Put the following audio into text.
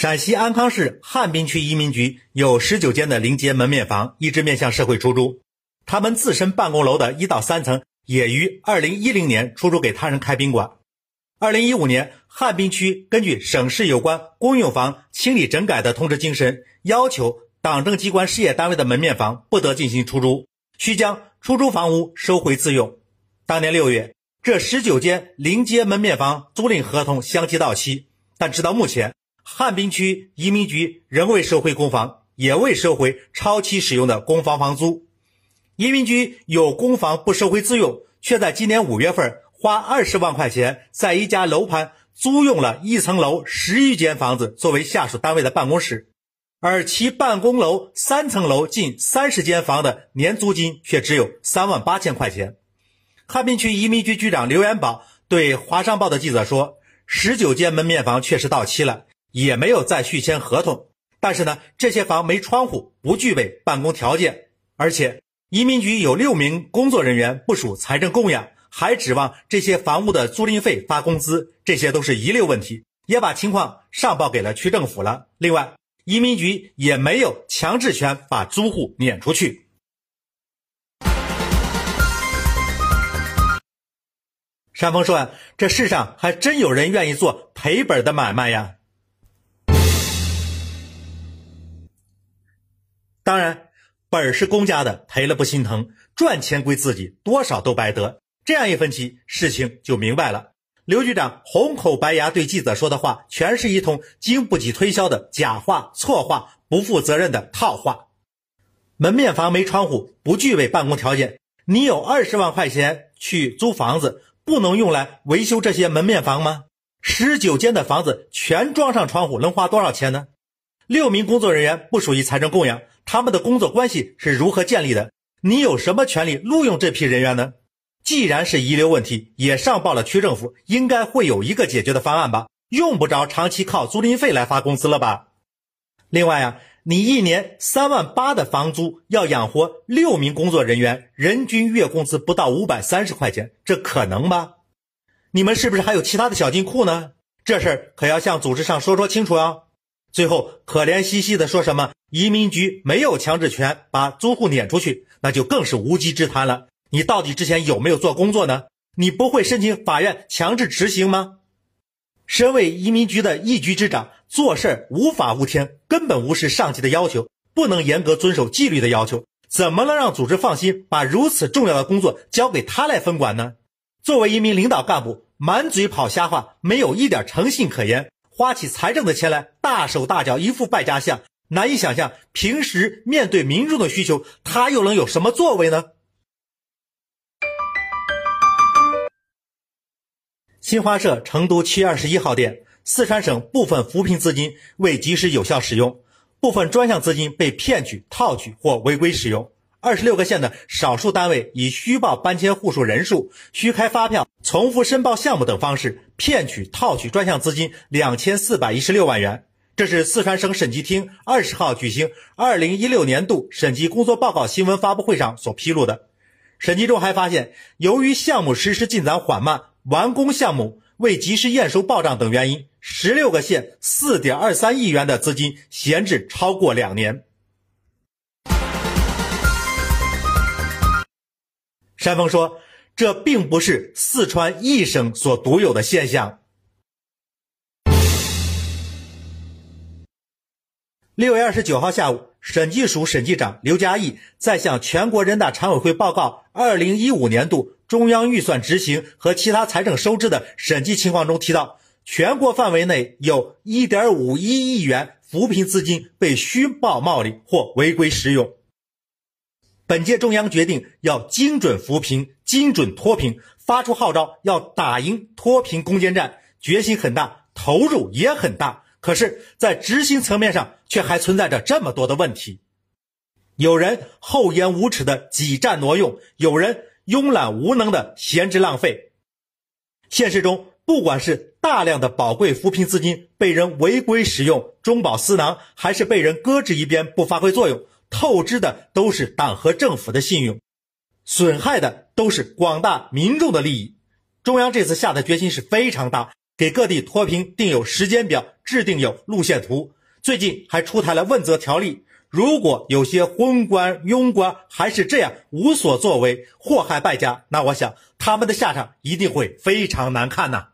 陕西安康市汉滨区移民局有十九间的临街门面房，一直面向社会出租。他们自身办公楼的一到三层也于二零一零年出租给他人开宾馆。二零一五年，汉滨区根据省市有关公用房清理整改的通知精神，要求党政机关事业单位的门面房不得进行出租，需将出租房屋收回自用。当年六月，这十九间临街门面房租赁合同相继到期，但直到目前。汉滨区移民局仍未收回公房，也未收回超期使用的公房房租。移民局有公房不收回自用，却在今年五月份花二十万块钱在一家楼盘租用了一层楼十余间房子作为下属单位的办公室，而其办公楼三层楼近三十间房的年租金却只有三万八千块钱。汉滨区移民局局长刘元宝对华商报的记者说：“十九间门面房确实到期了。”也没有再续签合同，但是呢，这些房没窗户，不具备办公条件，而且移民局有六名工作人员不属财政供养，还指望这些房屋的租赁费发工资，这些都是遗留问题，也把情况上报给了区政府了。另外，移民局也没有强制权把租户撵出去。山峰说啊，这世上还真有人愿意做赔本的买卖呀。当然，本是公家的，赔了不心疼，赚钱归自己，多少都白得。这样一分析，事情就明白了。刘局长红口白牙对记者说的话，全是一通经不起推销的假话、错话、不负责任的套话。门面房没窗户，不具备办公条件。你有二十万块钱去租房子，不能用来维修这些门面房吗？十九间的房子全装上窗户，能花多少钱呢？六名工作人员不属于财政供养。他们的工作关系是如何建立的？你有什么权利录用这批人员呢？既然是遗留问题，也上报了区政府，应该会有一个解决的方案吧？用不着长期靠租赁费来发工资了吧？另外啊，你一年三万八的房租要养活六名工作人员，人均月工资不到五百三十块钱，这可能吗？你们是不是还有其他的小金库呢？这事儿可要向组织上说说清楚啊！最后可怜兮兮的说什么移民局没有强制权把租户撵出去，那就更是无稽之谈了。你到底之前有没有做工作呢？你不会申请法院强制执行吗？身为移民局的一局之长，做事无法无天，根本无视上级的要求，不能严格遵守纪律的要求，怎么能让组织放心把如此重要的工作交给他来分管呢？作为一名领导干部，满嘴跑瞎话，没有一点诚信可言。花起财政的钱来，大手大脚，一副败家相，难以想象平时面对民众的需求，他又能有什么作为呢？新华社成都七月二十一号电：四川省部分扶贫资金未及时有效使用，部分专项资金被骗取、套取或违规使用。二十六个县的少数单位以虚报搬迁户数人数、虚开发票、重复申报项目等方式骗取、套取专项资金两千四百一十六万元。这是四川省审计厅二十号举行二零一六年度审计工作报告新闻发布会上所披露的。审计中还发现，由于项目实施进展缓慢、完工项目未及时验收报账等原因，十六个县四点二三亿元的资金闲置超过两年。山峰说：“这并不是四川一省所独有的现象。”六月二十九号下午，审计署审计长刘嘉义在向全国人大常委会报告二零一五年度中央预算执行和其他财政收支的审计情况中提到，全国范围内有一点五一亿元扶贫资金被虚报冒领或违规使用。本届中央决定要精准扶贫、精准脱贫，发出号召要打赢脱贫攻坚战，决心很大，投入也很大。可是，在执行层面上，却还存在着这么多的问题：有人厚颜无耻的挤占挪用，有人慵懒无能的闲置浪费。现实中，不管是大量的宝贵扶贫资金被人违规使用、中饱私囊，还是被人搁置一边不发挥作用。透支的都是党和政府的信用，损害的都是广大民众的利益。中央这次下的决心是非常大，给各地脱贫定有时间表，制定有路线图。最近还出台了问责条例。如果有些昏官、庸官还是这样无所作为，祸害败家，那我想他们的下场一定会非常难看呐。